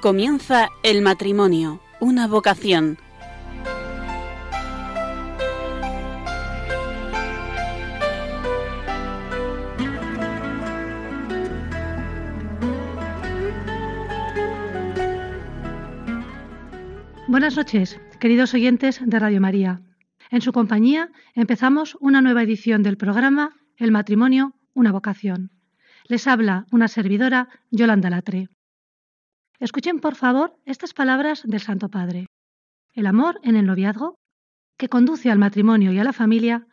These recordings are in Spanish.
Comienza el matrimonio, una vocación. Buenas noches, queridos oyentes de Radio María. En su compañía empezamos una nueva edición del programa El matrimonio, una vocación. Les habla una servidora, Yolanda Latre. Escuchen, por favor, estas palabras del Santo Padre. El amor en el noviazgo, que conduce al matrimonio y a la familia,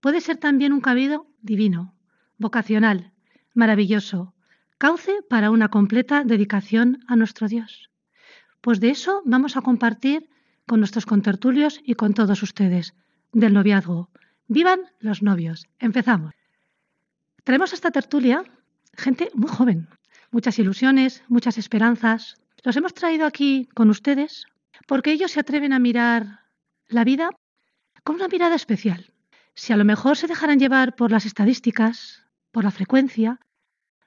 puede ser también un cabido divino, vocacional, maravilloso, cauce para una completa dedicación a nuestro Dios. Pues de eso vamos a compartir con nuestros contertulios y con todos ustedes, del noviazgo. ¡Vivan los novios! Empezamos. Traemos a esta tertulia gente muy joven, muchas ilusiones, muchas esperanzas. Los hemos traído aquí con ustedes porque ellos se atreven a mirar la vida con una mirada especial. Si a lo mejor se dejaran llevar por las estadísticas, por la frecuencia,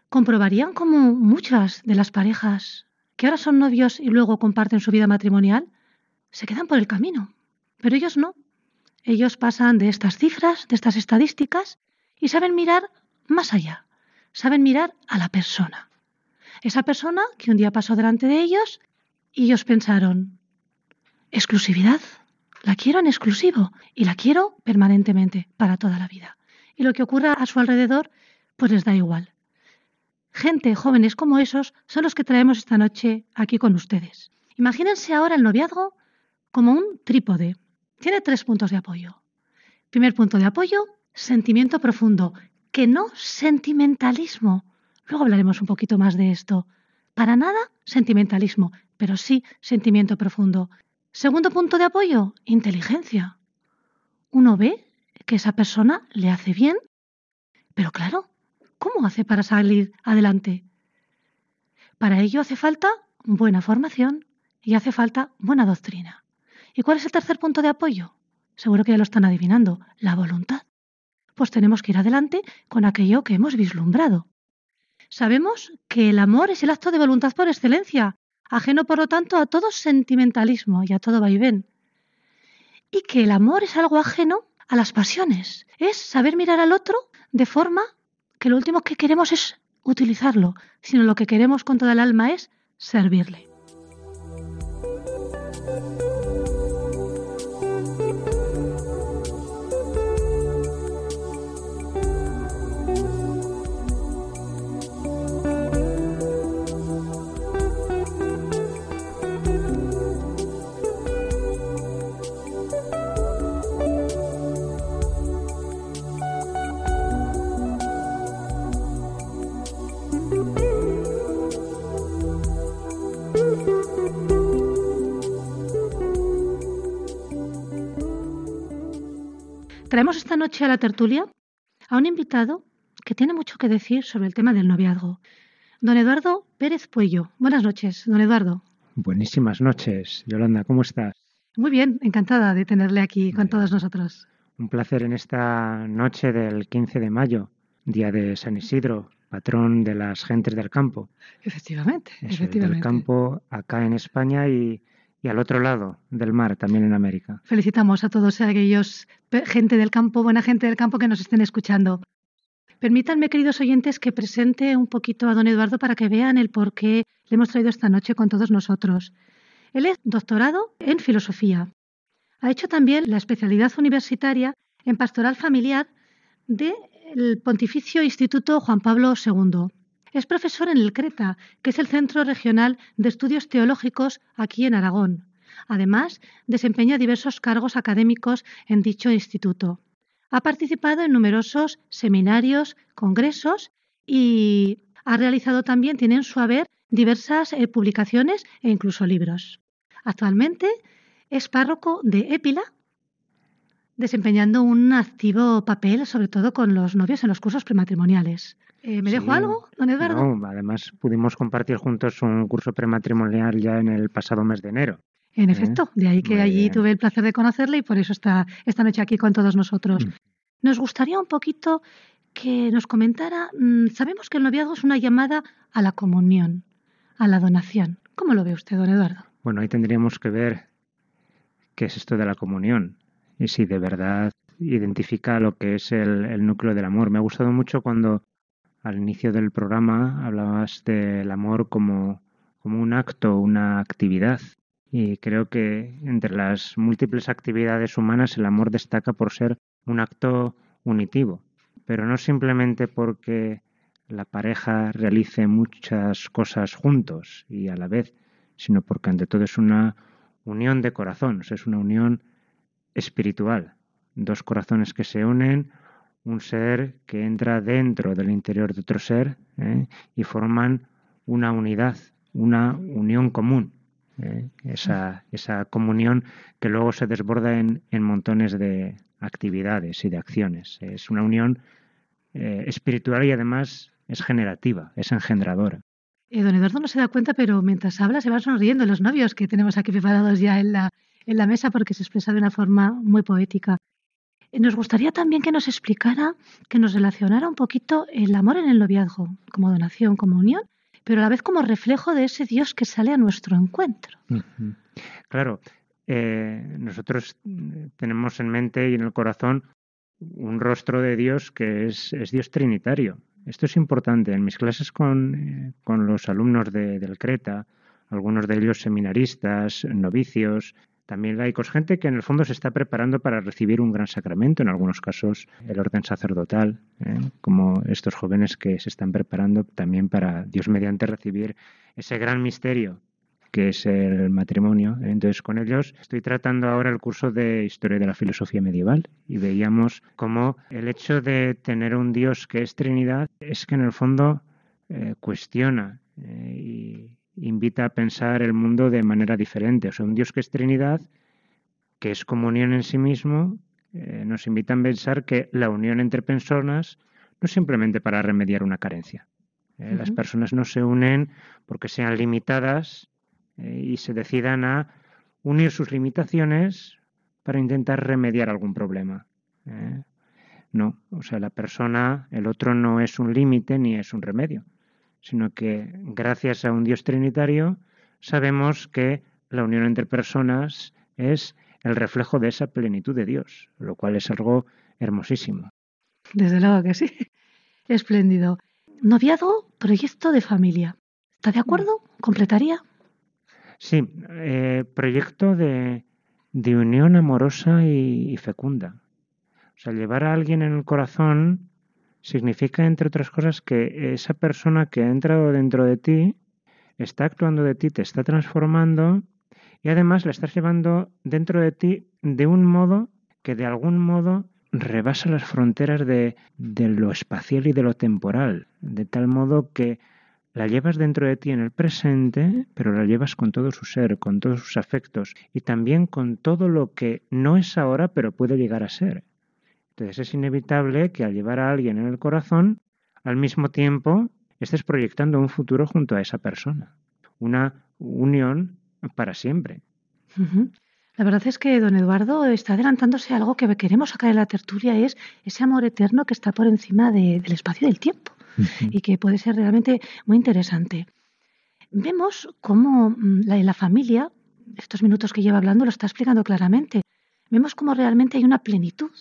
comprobarían como muchas de las parejas que ahora son novios y luego comparten su vida matrimonial se quedan por el camino. Pero ellos no. Ellos pasan de estas cifras, de estas estadísticas, y saben mirar más allá. Saben mirar a la persona. Esa persona que un día pasó delante de ellos y ellos pensaron, exclusividad, la quiero en exclusivo y la quiero permanentemente, para toda la vida. Y lo que ocurra a su alrededor, pues les da igual. Gente, jóvenes como esos, son los que traemos esta noche aquí con ustedes. Imagínense ahora el noviazgo como un trípode. Tiene tres puntos de apoyo. Primer punto de apoyo, sentimiento profundo, que no sentimentalismo. Luego hablaremos un poquito más de esto. Para nada sentimentalismo, pero sí sentimiento profundo. Segundo punto de apoyo, inteligencia. Uno ve que esa persona le hace bien, pero claro, ¿cómo hace para salir adelante? Para ello hace falta buena formación y hace falta buena doctrina. ¿Y cuál es el tercer punto de apoyo? Seguro que ya lo están adivinando, la voluntad. Pues tenemos que ir adelante con aquello que hemos vislumbrado. Sabemos que el amor es el acto de voluntad por excelencia, ajeno por lo tanto a todo sentimentalismo y a todo vaivén. Y que el amor es algo ajeno a las pasiones, es saber mirar al otro de forma que lo último que queremos es utilizarlo, sino lo que queremos con toda el alma es servirle. Traemos esta noche a la tertulia a un invitado que tiene mucho que decir sobre el tema del noviazgo. Don Eduardo Pérez Puello. Buenas noches, don Eduardo. Buenísimas noches, Yolanda, ¿cómo estás? Muy bien, encantada de tenerle aquí con todos nosotros. Un placer en esta noche del 15 de mayo, día de San Isidro, patrón de las gentes del campo. Efectivamente, Eso, efectivamente. Del campo acá en España y, y al otro lado del mar, también en América. Felicitamos a todos aquellos gente del campo, buena gente del campo que nos estén escuchando. Permítanme, queridos oyentes, que presente un poquito a don Eduardo para que vean el por qué le hemos traído esta noche con todos nosotros. Él es doctorado en filosofía. Ha hecho también la especialidad universitaria en pastoral familiar del Pontificio Instituto Juan Pablo II. Es profesor en el CRETA, que es el Centro Regional de Estudios Teológicos aquí en Aragón. Además, desempeña diversos cargos académicos en dicho instituto. Ha participado en numerosos seminarios, congresos y ha realizado también, tiene en su haber, diversas eh, publicaciones e incluso libros. Actualmente es párroco de Épila, desempeñando un activo papel, sobre todo con los novios en los cursos prematrimoniales. Eh, ¿Me Sí. dejo algo, don Eduardo? No, además pudimos compartir juntos un curso prematrimonial ya en el pasado mes de enero. En ¿eh? efecto, de ahí que Muy allí bien. tuve el placer de conocerle y por eso está esta noche aquí con todos nosotros. Mm. Nos gustaría un poquito que nos comentara, mm, sabemos que el noviazgo es una llamada a la comunión, a la donación, ¿Cómo lo ve usted, don Eduardo? Bueno, ahí tendríamos que ver qué es esto de la comunión y si de verdad identifica lo que es el, el núcleo del amor. Me ha gustado mucho cuando al inicio del programa hablabas del amor como, como un acto, una actividad. Y creo que entre las múltiples actividades humanas el amor destaca por ser un acto unitivo, pero no simplemente porque la pareja realice muchas cosas juntos y a la vez, sino porque ante todo es una unión de corazones, es una unión espiritual, dos corazones que se unen, un ser que entra dentro del interior de otro ser ¿eh? y forman una unidad, una unión común. ¿eh? Esa, esa, comunión que luego se desborda en, en, montones de actividades y de acciones. Es una unión eh, espiritual y además es generativa, es engendradora. Don Eduardo no se da cuenta, pero mientras habla se van sonriendo los novios que tenemos aquí preparados ya en la, en la mesa porque se expresa de una forma muy poética. Eh, nos gustaría también que nos explicara, que nos relacionara un poquito el amor en el noviazgo, como donación, como unión, pero a la vez como reflejo de ese Dios que sale a nuestro encuentro. Claro, eh, nosotros tenemos en mente y en el corazón un rostro de Dios que es, es Dios trinitario. Esto es importante. En mis clases con, eh, con los alumnos de, del Creta, algunos de ellos seminaristas, novicios, también laicos, gente que en el fondo se está preparando para recibir un gran sacramento, en algunos casos el orden sacerdotal, ¿eh? como estos jóvenes que se están preparando también para Dios mediante recibir ese gran misterio que es el matrimonio. Entonces, con ellos estoy tratando ahora el curso de Historia de la Filosofía Medieval y veíamos cómo el hecho de tener un Dios que es Trinidad es que en el fondo eh, cuestiona eh, y invita a pensar el mundo de manera diferente. O sea, un Dios que es Trinidad, que es comunión en sí mismo, eh, nos invita a pensar que la unión entre personas no es simplemente para remediar una carencia. Uh -huh. Las personas no se unen porque sean limitadas y se decidan a unir sus limitaciones para intentar remediar algún problema. ¿eh? No, o sea, la persona, el otro no es un límite ni es un remedio, sino que gracias a un Dios trinitario sabemos que la unión entre personas es el reflejo de esa plenitud de Dios, lo cual es algo hermosísimo. Desde luego que sí. Espléndido. Noviado, proyecto de familia. ¿Está de acuerdo? ¿Completaría? Sí, eh, proyecto de, de, unión amorosa y, y, fecunda. O sea, llevar a alguien en el corazón significa, entre otras cosas, que esa persona que ha entrado dentro de ti está actuando de ti, te está transformando y además la estás llevando dentro de ti de un modo que de algún modo rebasa las fronteras de, de lo espacial y de lo temporal, de tal modo que la llevas dentro de ti en el presente, pero la llevas con todo su ser, con todos sus afectos y también con todo lo que no es ahora, pero puede llegar a ser. Entonces es inevitable que al llevar a alguien en el corazón, al mismo tiempo estés proyectando un futuro junto a esa persona, una unión para siempre. Uh -huh. La verdad es que don Eduardo está adelantándose a algo que queremos sacar de la tertulia, es ese amor eterno que está por encima de, del espacio y del tiempo y que puede ser realmente muy interesante. Vemos cómo la, la familia, estos minutos que lleva hablando, lo está explicando claramente. Vemos cómo realmente hay una plenitud.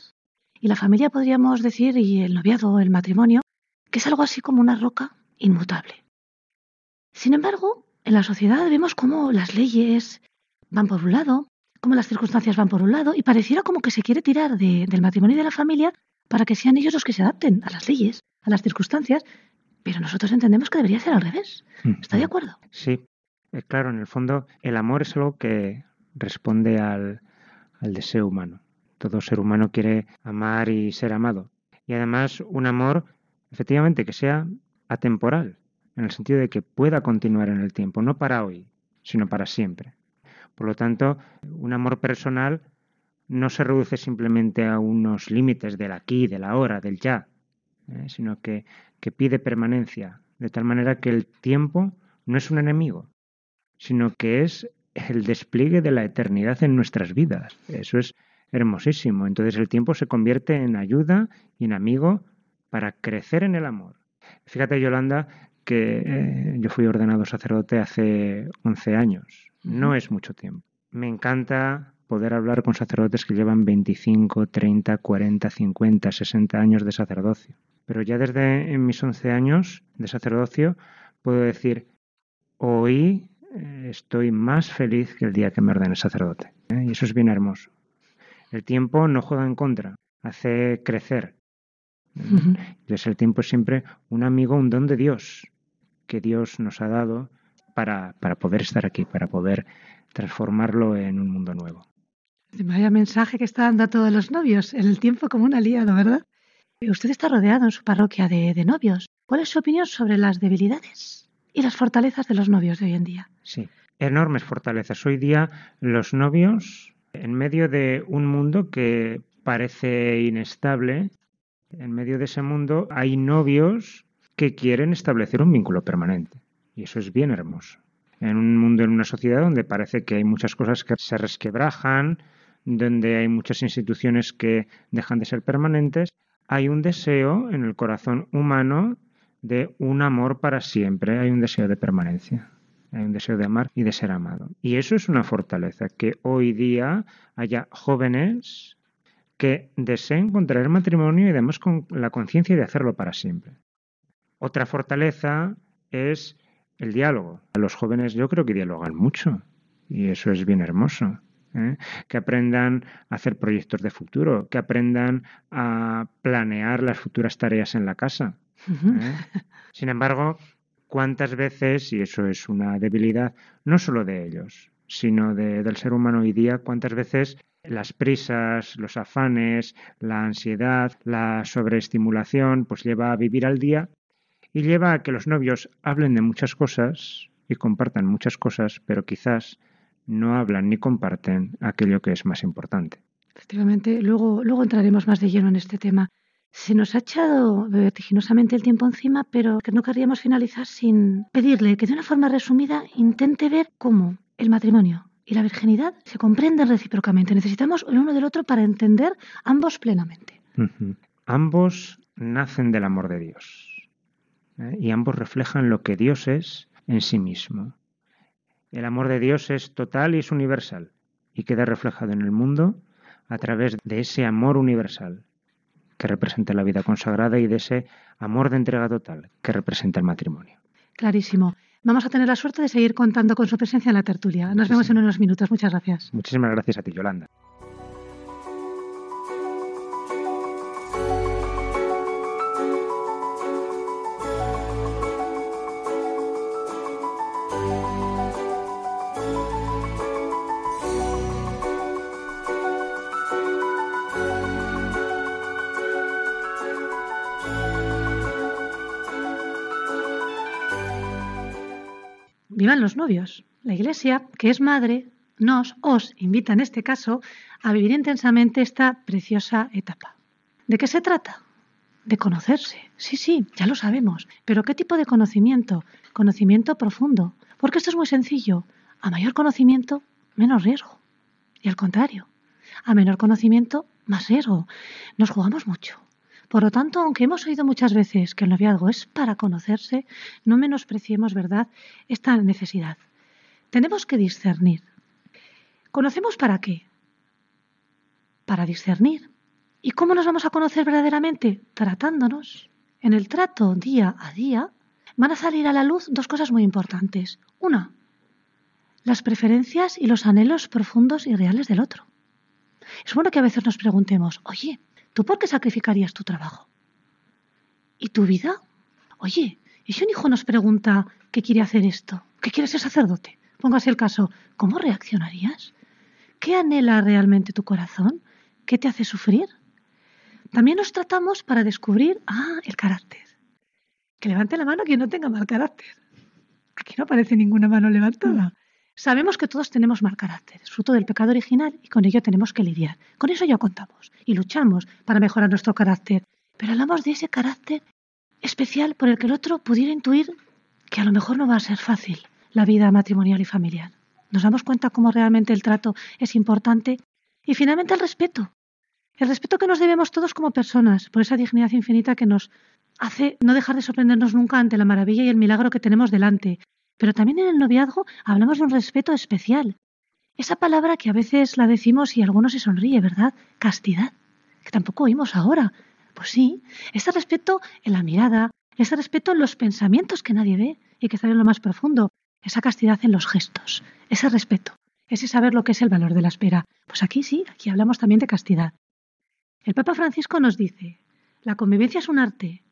Y la familia podríamos decir, y el noviado, el matrimonio, que es algo así como una roca inmutable. Sin embargo, en la sociedad vemos cómo las leyes van por un lado, cómo las circunstancias van por un lado, y pareciera como que se quiere tirar de, del matrimonio y de la familia para que sean ellos los que se adapten a las leyes, a las circunstancias, pero nosotros entendemos que debería ser al revés. ¿Está de acuerdo? Sí, eh, claro, en el fondo el amor es algo que responde al, al deseo humano. Todo ser humano quiere amar y ser amado. Y además un amor, efectivamente, que sea atemporal, en el sentido de que pueda continuar en el tiempo, no para hoy, sino para siempre. Por lo tanto, un amor personal no se reduce simplemente a unos límites del aquí, del ahora, del ya, eh, sino que, que pide permanencia, de tal manera que el tiempo no es un enemigo, sino que es el despliegue de la eternidad en nuestras vidas. Eso es hermosísimo. Entonces el tiempo se convierte en ayuda y en amigo para crecer en el amor. Fíjate, Yolanda, que eh, yo fui ordenado sacerdote hace 11 años. No es mucho tiempo. Me encanta poder hablar con sacerdotes que llevan 25, 30, 40, 50, 60 años de sacerdocio. Pero ya desde en mis 11 años de sacerdocio puedo decir, hoy eh, estoy más feliz que el día que me ordené sacerdote. ¿eh? Y eso es bien hermoso. El tiempo no juega en contra, hace crecer. Entonces el tiempo es siempre un amigo, un don de Dios, que Dios nos ha dado para, para poder estar aquí, para poder transformarlo en un mundo nuevo. Vaya mensaje que está dando a todos los novios, el tiempo como un aliado, ¿verdad? Usted está rodeado en su parroquia de, de novios. ¿Cuál es su opinión sobre las debilidades y las fortalezas de los novios de hoy en día? Sí, enormes fortalezas. Hoy día los novios, en medio de un mundo que parece inestable, en medio de ese mundo hay novios que quieren establecer un vínculo permanente. Y eso es bien hermoso. En un mundo, en una sociedad donde parece que hay muchas cosas que se resquebrajan, donde hay muchas instituciones que dejan de ser permanentes, hay un deseo en el corazón humano de un amor para siempre, hay un deseo de permanencia, hay un deseo de amar y de ser amado. Y eso es una fortaleza, que hoy día haya jóvenes que deseen contraer matrimonio y además con la conciencia de hacerlo para siempre. Otra fortaleza es el diálogo. Los jóvenes yo creo que dialogan mucho y eso es bien hermoso. ¿eh? que aprendan a hacer proyectos de futuro, que aprendan a planear las futuras tareas en la casa. ¿eh? Sin embargo, ¿cuántas veces, y eso es una debilidad, no solo de ellos, sino del ser humano hoy día, cuántas veces las prisas, los afanes, la ansiedad, la sobreestimulación, pues lleva a vivir al día y lleva a que los novios hablen de muchas cosas y compartan muchas cosas, pero quizás no hablan ni comparten aquello que es más importante. Efectivamente, luego, luego entraremos más de lleno en este tema. Se nos ha echado vertiginosamente el tiempo encima, pero no querríamos finalizar sin pedirle que de una forma resumida intente ver cómo el matrimonio y la virginidad se comprenden recíprocamente. Necesitamos el uno del otro para entender ambos plenamente. Ambos nacen del amor de Dios ¿eh? y ambos reflejan lo que Dios es en sí mismo. El amor de Dios es total y es universal y queda reflejado en el mundo a través de ese amor universal que representa la vida consagrada y de ese amor de entrega total que representa el matrimonio. Clarísimo. Vamos a tener la suerte de seguir contando con su presencia en la tertulia. Nos vemos en unos minutos. Muchas gracias. Muchísimas gracias a ti, Yolanda. Los novios. La Iglesia, que es madre, nos, os invita en este caso a vivir intensamente esta preciosa etapa. ¿De qué se trata? De conocerse. Sí, sí, ya lo sabemos. Pero ¿qué tipo de conocimiento? Conocimiento profundo. Porque esto es muy sencillo. A mayor conocimiento, menos riesgo. Y al contrario, a menor conocimiento, más riesgo. Nos jugamos mucho. Por lo tanto, aunque hemos oído muchas veces que el noviazgo es para conocerse, no menospreciemos, ¿verdad?, esta necesidad. Tenemos que discernir. ¿Conocemos para qué? Para discernir. ¿Y cómo nos vamos a conocer verdaderamente? Tratándonos. En el trato día a día van a salir a la luz dos cosas muy importantes. Una, las preferencias y los anhelos profundos y reales del otro. Es bueno que a veces nos preguntemos, oye, ¿Tú por qué sacrificarías tu trabajo? ¿Y tu vida? Oye, ¿y si un hijo nos pregunta qué quiere hacer esto? ¿Qué quiere ser sacerdote? Póngase el caso, ¿cómo reaccionarías? ¿Qué anhela realmente tu corazón? ¿Qué te hace sufrir? También nos tratamos para descubrir, ah, el carácter. Que levante la mano quien no tenga mal carácter. Aquí no aparece ninguna mano levantada. Sabemos que todos tenemos mal carácter, fruto del pecado original y con ello tenemos que lidiar. Con eso ya contamos y luchamos para mejorar nuestro carácter. Pero hablamos de ese carácter especial por el que el otro pudiera intuir que a lo mejor no va a ser fácil la vida matrimonial y familiar. Nos damos cuenta cómo realmente el trato es importante y finalmente el respeto. El respeto que nos debemos todos como personas por esa dignidad infinita que nos hace no dejar de sorprendernos nunca ante la maravilla y el milagro que tenemos delante. Pero también en el noviazgo hablamos de un respeto especial. Esa palabra que a veces la decimos y algunos se sonríe, ¿verdad? Castidad, que tampoco oímos ahora. Pues sí, ese respeto en la mirada, ese respeto en los pensamientos que nadie ve y que están en lo más profundo, esa castidad en los gestos, ese respeto, ese saber lo que es el valor de la espera. Pues aquí sí, aquí hablamos también de castidad. El Papa Francisco nos dice, la convivencia es un arte,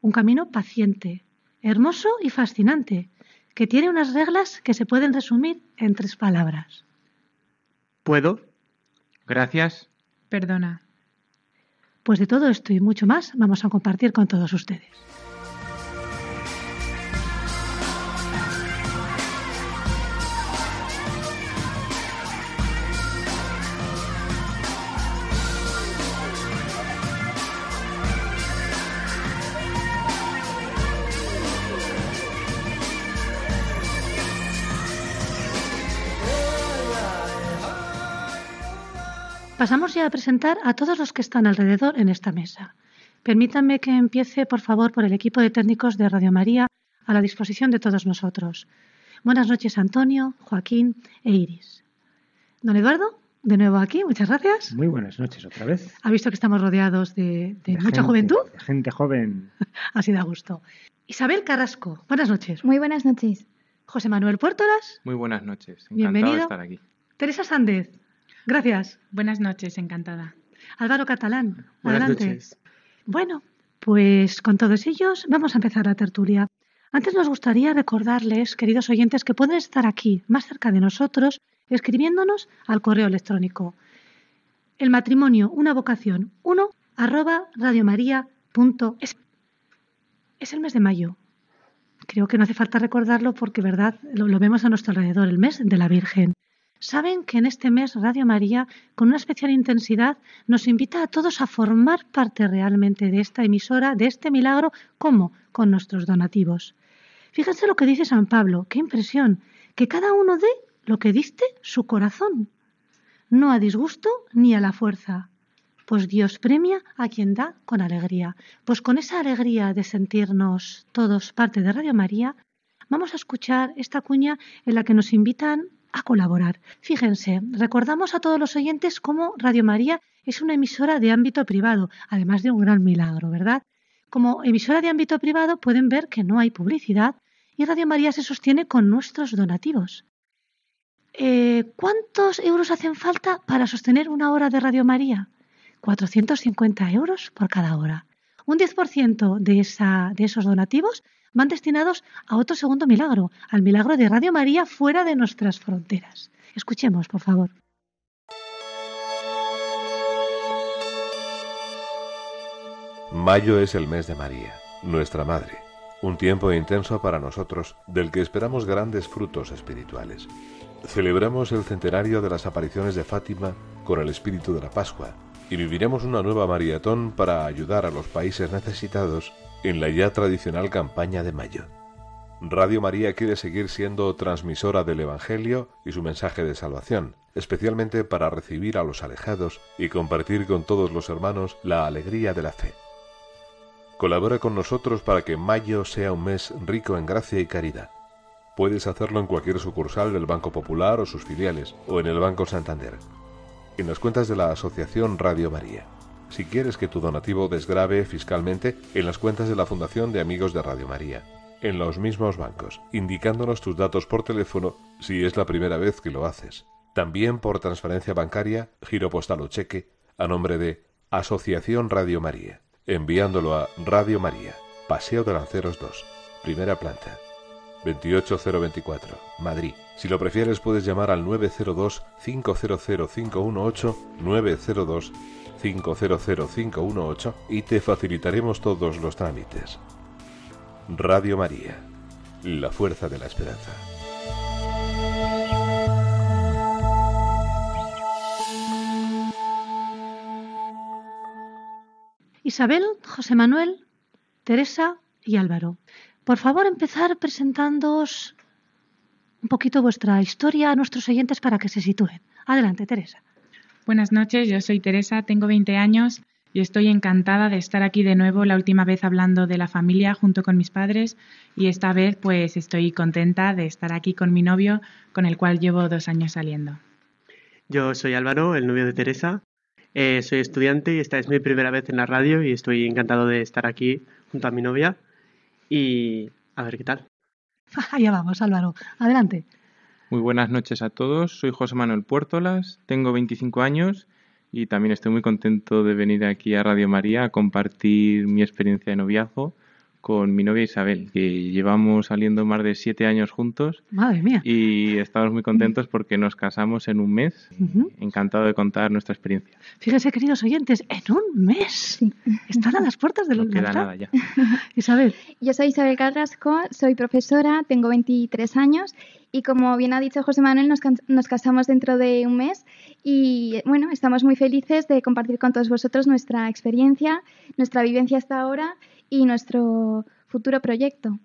un camino paciente, hermoso y fascinante, que tiene unas reglas que se pueden resumir en tres palabras. ¿Puedo? Gracias. Perdona. Pues de todo esto y mucho más vamos a compartir con todos ustedes. Pasamos ya a presentar a todos los que están alrededor en esta mesa. Permítanme que empiece, por favor, por el equipo de técnicos de Radio María a la disposición de todos nosotros. Buenas noches, Antonio, Joaquín e Iris. Don Eduardo, de nuevo aquí, muchas gracias. Muy buenas noches otra vez. Ha visto que estamos rodeados de, de, De mucha gente, juventud, de gente joven. así da gusto. Isabel Carrasco, buenas noches. Muy buenas noches. José Manuel Puertolas, Muy buenas noches. Encantado Bienvenido. de estar aquí. Teresa Sández, gracias. Buenas noches, encantada. Álvaro Catalán, Buenas adelante. noches. Bueno, pues con todos ellos vamos a empezar la tertulia. Antes nos gustaría recordarles, queridos oyentes, que pueden estar aquí, más cerca de nosotros, escribiéndonos al correo electrónico. El matrimonio, una vocación, 1 arroba radiomaria.es. Es el mes de mayo. Creo que no hace falta recordarlo porque, verdad, lo, lo vemos a nuestro alrededor, el mes de la Virgen. Saben que en este mes Radio María, con una especial intensidad, nos invita a todos a formar parte realmente de esta emisora, de este milagro, ¿cómo? Con nuestros donativos. Fíjense lo que dice San Pablo, qué impresión, que cada uno dé lo que diste su corazón, no a disgusto ni a la fuerza, pues Dios premia a quien da con alegría. Pues con esa alegría de sentirnos todos parte de Radio María, vamos a escuchar esta cuña en la que nos invitan a colaborar. Fíjense, recordamos a todos los oyentes cómo Radio María es una emisora de ámbito privado, además de un gran milagro, ¿verdad? Como emisora de ámbito privado pueden ver que no hay publicidad y Radio María se sostiene con nuestros donativos. Eh, ¿Cuántos euros hacen falta para sostener una hora de Radio María? 450 euros por cada hora. Un 10% de, esa, de esos donativos van destinados a otro segundo milagro, al milagro de Radio María fuera de nuestras fronteras. Escuchemos, por favor. Mayo es el mes de María, nuestra Madre, un tiempo intenso para nosotros del que esperamos grandes frutos espirituales. Celebramos el centenario de las apariciones de Fátima con el espíritu de la Pascua y viviremos una nueva maratón para ayudar a los países necesitados en la ya tradicional campaña de Mayo. Radio María quiere seguir siendo transmisora del Evangelio y su mensaje de salvación, especialmente para recibir a los alejados y compartir con todos los hermanos la alegría de la fe. Colabora con nosotros para que mayo sea un mes rico en gracia y caridad. Puedes hacerlo en cualquier sucursal del Banco Popular o sus filiales, o en el Banco Santander. En las cuentas de la Asociación Radio María. Si quieres que tu donativo desgrave fiscalmente, en las cuentas de la Fundación de Amigos de Radio María. En los mismos bancos, indicándonos tus datos por teléfono si es la primera vez que lo haces. También por transferencia bancaria, giro postal o cheque, a nombre de Asociación Radio María enviándolo a Radio María, Paseo de Lanceros 2, primera planta, 28024, Madrid. Si lo prefieres puedes llamar al 902-500-518, 902-500-518 y te facilitaremos todos los trámites. Radio María, la fuerza de la esperanza. Isabel, José Manuel, Teresa y Álvaro. Por favor, empezar presentándoos un poquito vuestra historia a nuestros oyentes para que se sitúen. Adelante, Teresa. Buenas noches, yo soy Teresa, tengo 20 años y estoy encantada de estar aquí de nuevo, la última vez hablando de la familia junto con mis padres y esta vez pues estoy contenta de estar aquí con mi novio con el cual llevo dos años saliendo. Yo soy Álvaro, el novio de Teresa. Eh, soy estudiante y esta es mi primera vez en la radio y estoy encantado de estar aquí junto a mi novia y a ver qué tal. Allá vamos, Álvaro. Adelante. Muy buenas noches a todos. Soy José Manuel Puertolas, tengo 25 años y también estoy muy contento de venir aquí a Radio María a compartir mi experiencia de noviazgo con mi novia Isabel, que llevamos saliendo más de siete años juntos. Madre mía. Y estamos muy contentos porque nos casamos en un mes. Encantado de contar nuestra experiencia. Fíjense, queridos oyentes, en un mes. Están a las puertas del No queda nada ya. Isabel. Yo soy Isabel Carrasco, soy profesora, tengo 23 años y como bien ha dicho José Manuel, nos, nos, casamos dentro de un mes y bueno, estamos muy felices de compartir con todos vosotros nuestra experiencia, nuestra vivencia hasta ahora y nuestro futuro proyecto.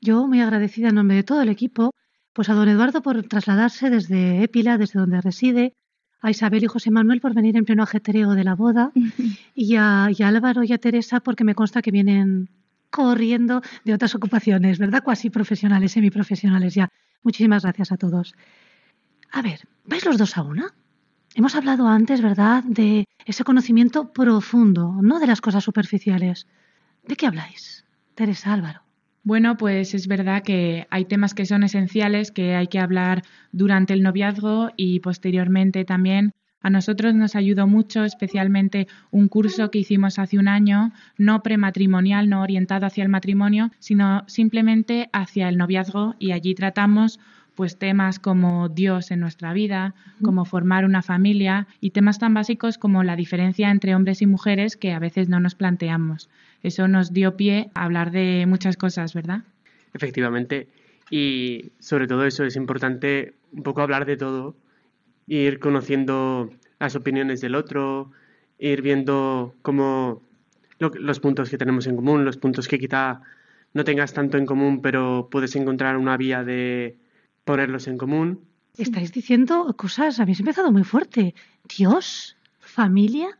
Yo muy agradecida en nombre de todo el equipo, pues a don Eduardo por trasladarse desde Épila, desde donde reside, a Isabel y José Manuel por venir en pleno ajetreo de la boda y a, y a Álvaro y a Teresa porque me consta que vienen corriendo de otras ocupaciones, ¿verdad? Cuasi profesionales, semiprofesionales ya. Muchísimas gracias a todos. A ver, ¿vais los dos a una? Hemos hablado antes, ¿verdad?, de ese conocimiento profundo, no de las cosas superficiales. ¿De qué habláis? Teresa Álvaro. Bueno, pues es verdad que hay temas que son esenciales que hay que hablar durante el noviazgo y posteriormente también. A nosotros nos ayudó mucho, especialmente un curso que hicimos hace un año, no prematrimonial, no orientado hacia el matrimonio, sino simplemente hacia el noviazgo y allí tratamos pues temas como Dios en nuestra vida, como formar una familia y temas tan básicos como la diferencia entre hombres y mujeres que a veces no nos planteamos. Eso nos dio pie a hablar de muchas cosas, ¿verdad? Efectivamente. Y sobre todo eso es importante un poco hablar de todo, ir conociendo las opiniones del otro, ir viendo cómo los puntos que tenemos en común, los puntos que quizá no tengas tanto en común, pero puedes encontrar una vía de ponerlos en común. Estáis diciendo cosas, habéis empezado muy fuerte. Dios, familia,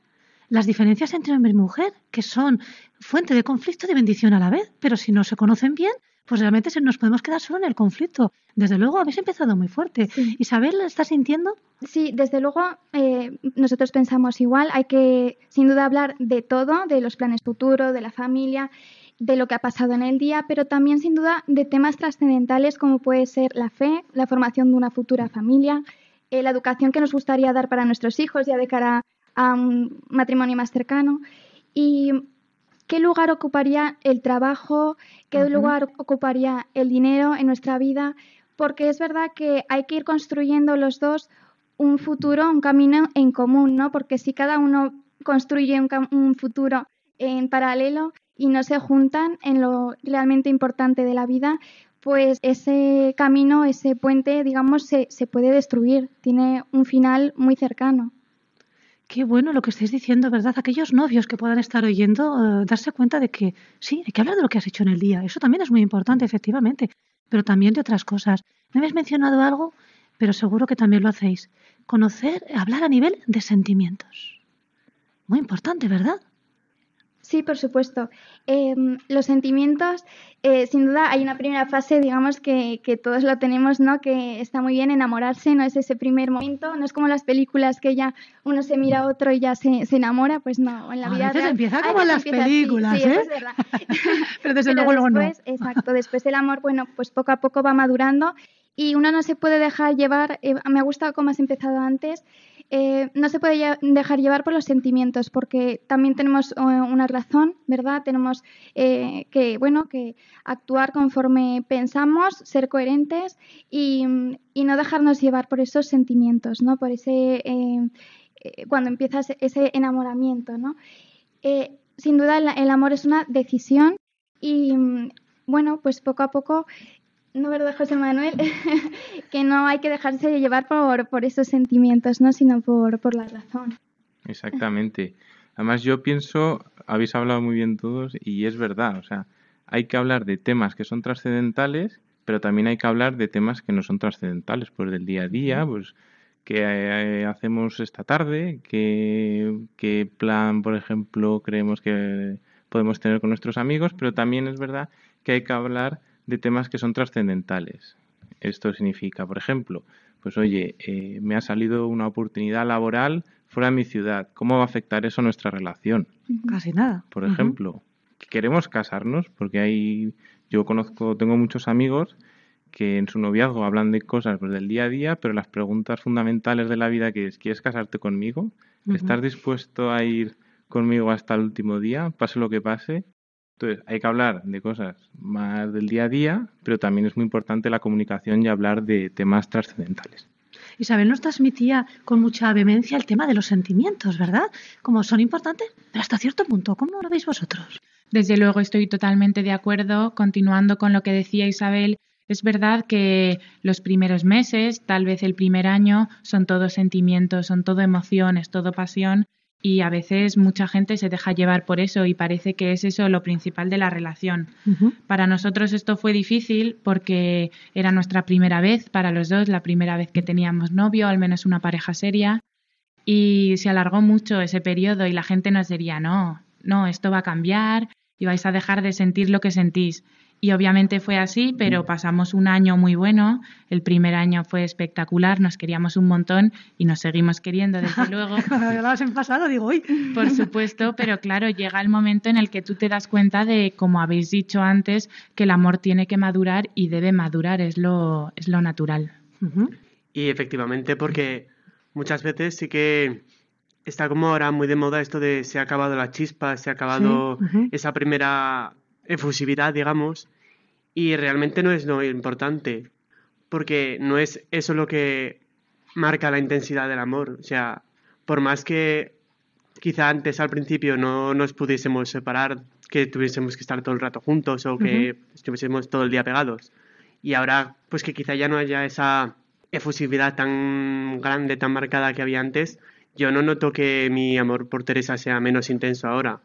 las diferencias entre hombre y mujer, que son fuente de conflicto y de bendición a la vez, pero si no se conocen bien, pues realmente nos podemos quedar solo en el conflicto. Desde luego habéis empezado muy fuerte. Isabel, ¿la estás sintiendo? Sí, desde luego eh, nosotros pensamos igual. Hay que, sin duda, hablar de todo, de los planes futuros, de la familia de lo que ha pasado en el día, pero también sin duda de temas trascendentales como puede ser la fe, la formación de una futura familia, eh, la educación que nos gustaría dar para nuestros hijos ya de cara a un matrimonio más cercano y qué lugar ocuparía el trabajo, qué lugar ocuparía el dinero en nuestra vida, porque es verdad que hay que ir construyendo los dos un futuro, un camino en común, ¿no? Porque si cada uno construye un, un futuro en paralelo, y no se juntan en lo realmente importante de la vida, pues ese camino, ese puente, digamos, se, se puede destruir. Tiene un final muy cercano. Qué bueno lo que estáis diciendo, ¿verdad? Aquellos novios que puedan estar oyendo, eh, darse cuenta de que sí, hay que hablar de lo que has hecho en el día. Eso también es muy importante, efectivamente, pero también de otras cosas. Me habéis mencionado algo, pero seguro que también lo hacéis. Conocer, hablar a nivel de sentimientos. Muy importante, ¿verdad? Sí, por supuesto. Em, los sentimientos, eh, sin duda, hay una primera fase, digamos, que, que, todos lo tenemos, ¿no? Que está muy bien enamorarse, no es ese primer momento, no es como las películas que ya uno se mira a otro y ya se, se enamora, pues no, en la vida a veces empieza como en las películas, sí, ¿eh? Eso es verdad. Pero desde luego, luego no. Exacto, después el amor, bueno, pues poco a poco va madurando y uno no se puede dejar llevar, eh, me ha gustado cómo has empezado antes, eh, no se puede dejar llevar por los sentimientos, porque también tenemos eh, una razón, ¿verdad? Tenemos eh, que, bueno, que actuar conforme pensamos, ser coherentes y, no dejarnos llevar por esos sentimientos, ¿no? Por ese, cuando empiezas ese enamoramiento, ¿no? sin duda el amor es una decisión y, bueno, pues poco a poco no, ¿verdad, José Manuel? que no hay que dejarse llevar por, por esos sentimientos, ¿no? Sino por, por la razón. Exactamente. Además, yo pienso, habéis hablado muy bien todos y es verdad, o sea, hay que hablar de temas que son trascendentales, pero también hay que hablar de temas que no son trascendentales, pues del día a día, pues qué eh, hacemos esta tarde, qué, qué plan, por ejemplo, creemos que podemos tener con nuestros amigos, pero también es verdad que hay que hablar de temas que son trascendentales. Esto significa, por ejemplo, pues oye, eh, me ha salido una oportunidad laboral fuera de mi ciudad. ¿Cómo va a afectar eso a nuestra relación? Casi nada. Por ejemplo, queremos casarnos porque hay, yo conozco, tengo muchos amigos que en su noviazgo hablan de cosas pues, del día a día, pero las preguntas fundamentales de la vida que es, ¿quieres casarte conmigo? ¿Estás dispuesto a ir conmigo hasta el último día, pase lo que pase? Entonces, hay que hablar de cosas más del día a día, pero también es muy importante la comunicación y hablar de temas trascendentales. Isabel nos transmitía con mucha vehemencia el tema de los sentimientos, ¿verdad? Como son importantes, pero hasta cierto punto. ¿Cómo lo veis vosotros? Desde luego estoy totalmente de acuerdo. Continuando con lo que decía Isabel, es verdad que los primeros meses, tal vez el primer año, son todo sentimientos, son todo emociones, todo pasión, y a veces mucha gente se deja llevar por eso y parece que es eso lo principal de la relación. Para nosotros esto fue difícil porque era nuestra primera vez para los dos, la primera vez que teníamos novio, al menos una pareja seria, y se alargó mucho ese periodo y la gente nos diría, no, no, esto va a cambiar y vais a dejar de sentir lo que sentís. Y obviamente fue así, pero pasamos un año muy bueno. El primer año fue espectacular, nos queríamos un montón y nos seguimos queriendo, desde luego. en pasado, digo, uy. Por supuesto, pero claro, llega el momento en el que tú te das cuenta de, como habéis dicho antes, que el amor tiene que madurar y debe madurar, es lo, es lo natural. Y efectivamente, porque muchas veces sí que está como ahora muy de moda esto de se ha acabado la chispa, se ha acabado esa primera efusividad, digamos, y realmente no es lo importante, porque no es eso lo que marca la intensidad del amor. O sea, por más que quizá antes al principio no nos pudiésemos separar, que tuviésemos que estar todo el rato juntos o que estuviésemos todo el día pegados. Y ahora, pues que quizá ya no haya esa efusividad tan grande, tan marcada que había antes, yo no noto que mi amor por Teresa sea menos intenso ahora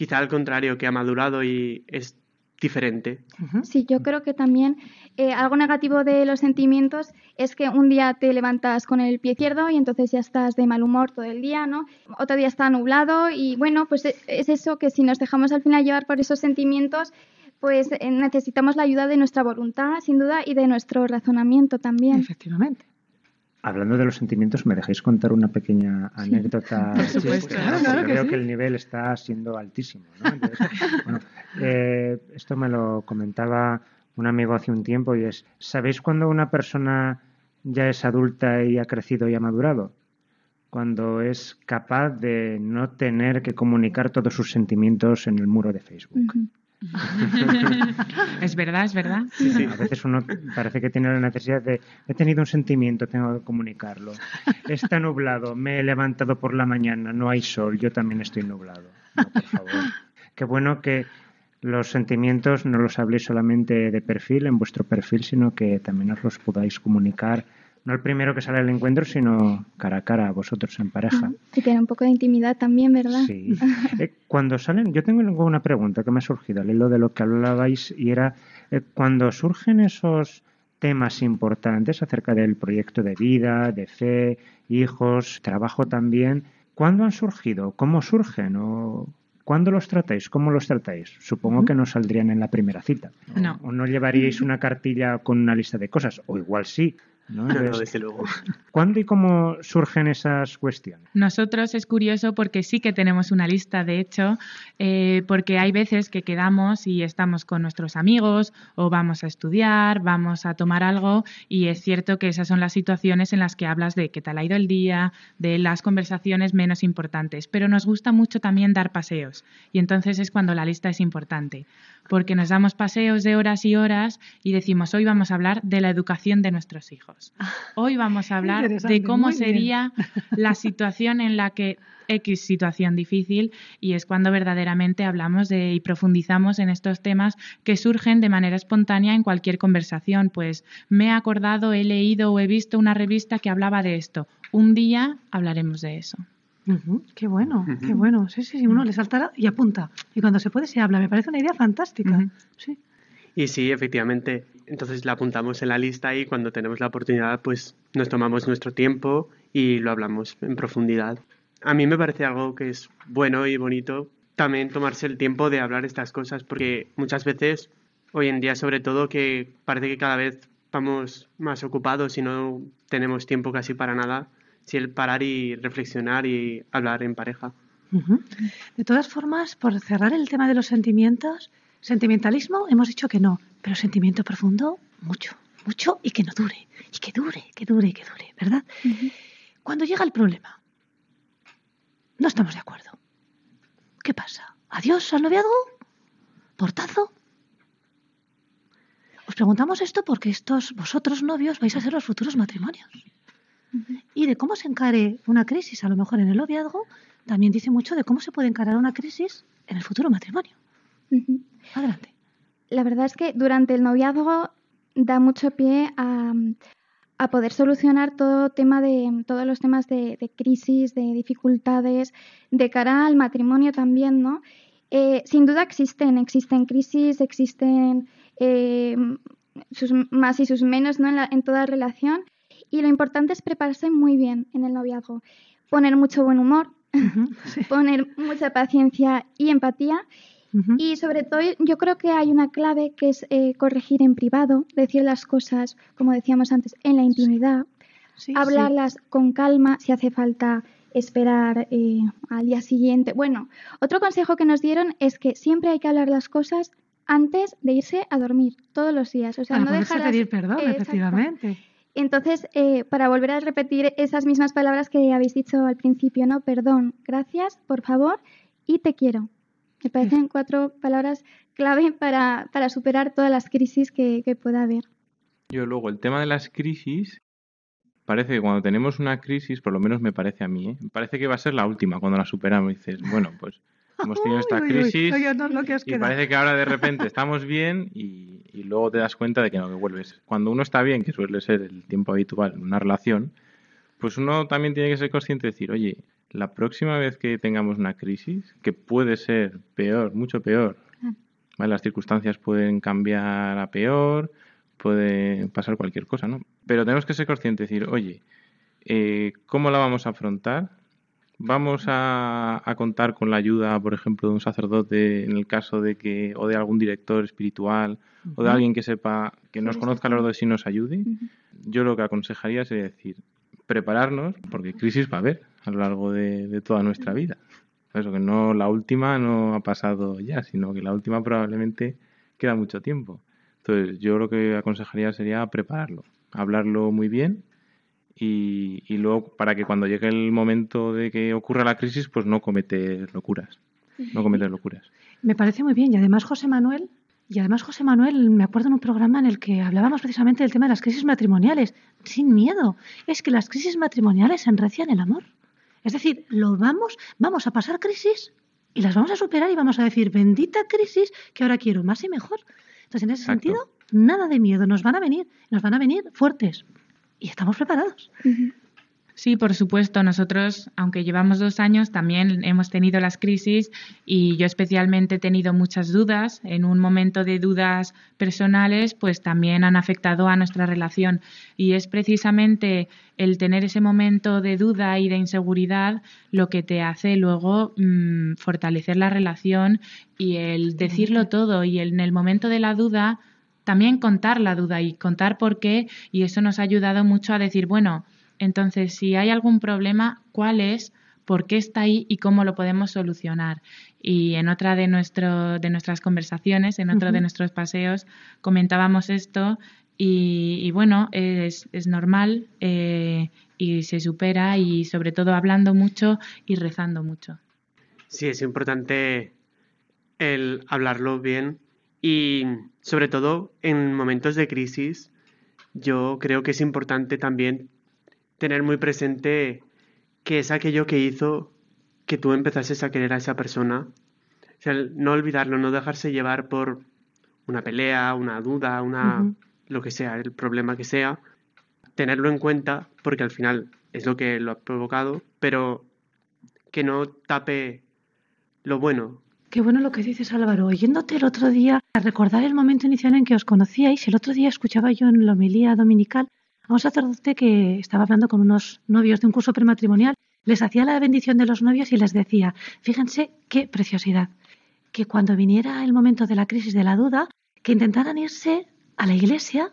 quizá al contrario, que ha madurado y es diferente. Sí, yo creo que también eh, algo negativo de los sentimientos es que un día te levantas con el pie izquierdo y entonces ya estás de mal humor todo el día, ¿no? Otro día está nublado y bueno, pues e, es eso que si nos dejamos al final llevar por esos sentimientos, pues eh, necesitamos la ayuda de nuestra voluntad, sin duda, y de nuestro razonamiento también. Efectivamente. Hablando de los sentimientos, ¿me dejáis contar una pequeña anécdota? Por supuesto. creo que el nivel está siendo altísimo. Eh, esto me lo comentaba un amigo hace un tiempo y es, ¿sabéis cuando una persona ya es adulta y ha crecido y ha madurado? Cuando es capaz de no tener que comunicar todos sus sentimientos en el muro de Facebook. es verdad, es verdad. A veces uno parece que tiene la necesidad de, he tenido un sentimiento, tengo que comunicarlo. Está nublado, me he levantado por la mañana, no hay sol, yo también estoy nublado. por favor. Qué bueno que los sentimientos no los habléis solamente de perfil, en vuestro perfil, sino que también os los podáis comunicar no el primero que sale al encuentro, sino cara a cara, vosotros en pareja. Y tener un poco de intimidad también, ¿verdad? Sí. Eh, cuando salen, yo tengo una pregunta que me ha surgido al hilo de lo que hablabais y era, eh, cuando surgen esos temas importantes acerca del proyecto de vida, de fe, hijos, trabajo también, ¿cuándo han surgido? ¿Cómo surgen? ¿O ¿Cuándo los tratáis? ¿Cómo los tratáis? Supongo que no saldrían en la primera cita. No. O no llevaríais una cartilla con una lista de cosas, o igual sí, ¿no? desde luego. ¿Cuándo y cómo surgen esas cuestiones? Nosotros es curioso porque sí que tenemos una lista, de hecho, eh, porque hay veces que quedamos y estamos con nuestros amigos o vamos a estudiar, vamos a tomar algo y es cierto que esas son las situaciones en las que hablas de qué tal ha ido el día, de las conversaciones menos importantes, pero nos gusta mucho también dar paseos y entonces es cuando la lista es importante porque nos damos paseos de horas y horas y decimos, hoy vamos a hablar de la educación de nuestros hijos. Hoy vamos a hablar de cómo sería la situación en la que X situación difícil y es cuando verdaderamente hablamos de y profundizamos en estos temas que surgen de manera espontánea en cualquier conversación. Pues me he acordado, he leído o he visto una revista que hablaba de esto. Un día hablaremos de eso. Qué bueno, qué bueno. Sí, sí, sí, uno le saltará y apunta. Y cuando se puede se habla. Me parece una idea fantástica. Sí. Y sí, efectivamente, entonces la apuntamos en la lista y cuando tenemos la oportunidad, pues nos tomamos nuestro tiempo y lo hablamos en profundidad. A mí me parece algo que es bueno y bonito también tomarse el tiempo de hablar estas cosas, porque muchas veces, hoy en día sobre todo, que parece que cada vez vamos más ocupados y no tenemos tiempo casi para nada, si el parar y reflexionar y hablar en pareja. De todas formas, por cerrar el tema de los sentimientos, sentimentalismo hemos dicho que no, pero sentimiento profundo, mucho, mucho y que no dure, y que dure, que dure, y que dure, ¿verdad? Cuando llega el problema, no estamos de acuerdo. ¿Qué pasa? ¿Adiós al noviazgo? ¿Portazo? Os preguntamos esto porque estos vosotros novios vais a ser los futuros matrimonios. Y de cómo se encare una crisis, a lo mejor en el noviazgo, también dice mucho de cómo se puede encarar una crisis en el futuro matrimonio. Adelante. La verdad es que durante el noviazgo da mucho pie a, poder solucionar todo tema de todos los temas de, crisis, de dificultades, de cara al matrimonio también, ¿no? Eh, sin duda existen, existen crisis, existen eh, sus más y sus menos ¿no? en, en toda relación. Y lo importante es prepararse muy bien en el noviazgo, poner mucho buen humor, poner mucha paciencia y empatía. Y sobre todo yo creo que hay una clave que es eh, corregir en privado, decir las cosas, como decíamos antes, en la intimidad, hablarlas con calma si hace falta esperar eh, al día siguiente. Bueno, otro consejo que nos dieron es que siempre hay que hablar las cosas antes de irse a dormir, todos los días. O sea, no dejar pedir perdón, efectivamente. Entonces, eh, para volver a repetir esas mismas palabras que habéis dicho al principio, ¿no? Perdón, gracias, por favor y te quiero. Me parecen cuatro palabras clave para, para superar todas las crisis que, que, pueda haber. Yo luego, el tema de las crisis, parece que cuando tenemos una crisis, por lo menos me parece a mí, ¿eh? parece que va a ser la última cuando la superamos. Y dices, bueno, pues hemos tenido esta crisis y parece que ahora de repente estamos bien y, luego te das cuenta de que no, que vuelves. Cuando uno está bien, que suele ser el tiempo habitual en una relación, pues uno también tiene que ser consciente de decir, oye, la próxima vez que tengamos una crisis, que puede ser peor, mucho peor, las circunstancias pueden cambiar a peor, puede pasar cualquier cosa, ¿no? Pero tenemos que ser conscientes de decir, oye, eh, ¿cómo la vamos a afrontar? Vamos a, contar con la ayuda, por ejemplo, de un sacerdote en el caso de que, o de algún director espiritual, o de alguien que sepa, que nos conozca a los dos y nos ayude. Yo lo que aconsejaría sería decir, prepararnos, porque crisis va a haber a lo largo de, toda nuestra vida. eso que no, la última no ha pasado ya, sino que la última probablemente queda mucho tiempo. Entonces, yo lo que aconsejaría sería prepararlo, hablarlo muy bien y, luego para que cuando llegue el momento de que ocurra la crisis, pues no cometer locuras. No cometer locuras. Me parece muy bien. Y además, José Manuel, y además, José Manuel, me acuerdo en un programa en el que hablábamos precisamente del tema de las crisis matrimoniales. Sin miedo. Es que las crisis matrimoniales enrecian el amor. Es decir, lo vamos, vamos a pasar crisis y las vamos a superar y vamos a decir, bendita crisis, que ahora quiero más y mejor. Entonces, en ese sentido, nada de miedo. Nos van a venir, nos van a venir fuertes y estamos preparados. Sí, por supuesto. Nosotros, aunque llevamos dos años, también hemos tenido las crisis y yo especialmente he tenido muchas dudas. En un momento de dudas personales, pues también han afectado a nuestra relación. Y es precisamente el tener ese momento de duda y de inseguridad lo que te hace luego mm, fortalecer la relación y el decirlo todo. Y en el momento de la duda, también contar la duda y contar por qué y eso nos ha ayudado mucho a decir, bueno, entonces si hay algún problema, ¿cuál es? ¿Por qué está ahí y cómo lo podemos solucionar? Y en otra de, nuestro, de nuestras conversaciones, en otro de nuestros paseos, comentábamos esto y, bueno, es, es normal eh, y se supera y sobre todo hablando mucho y rezando mucho. Sí, es importante el hablarlo bien y sobre todo en momentos de crisis, yo creo que es importante también tener muy presente que es aquello que hizo que tú empezases a querer a esa persona. O sea, no olvidarlo, no dejarse llevar por una pelea, una duda, una lo que sea, el problema que sea, tenerlo en cuenta porque al final es lo que lo ha provocado, pero que no tape lo bueno Qué bueno lo que dices, Álvaro. Oyéndote el otro día, a recordar el momento inicial en que os conocíais, el otro día escuchaba yo en la homilía dominical a un sacerdote que estaba hablando con unos novios de un curso prematrimonial, les hacía la bendición de los novios y les decía, fíjense qué preciosidad, que cuando viniera el momento de la crisis de la duda, que intentaran irse a la iglesia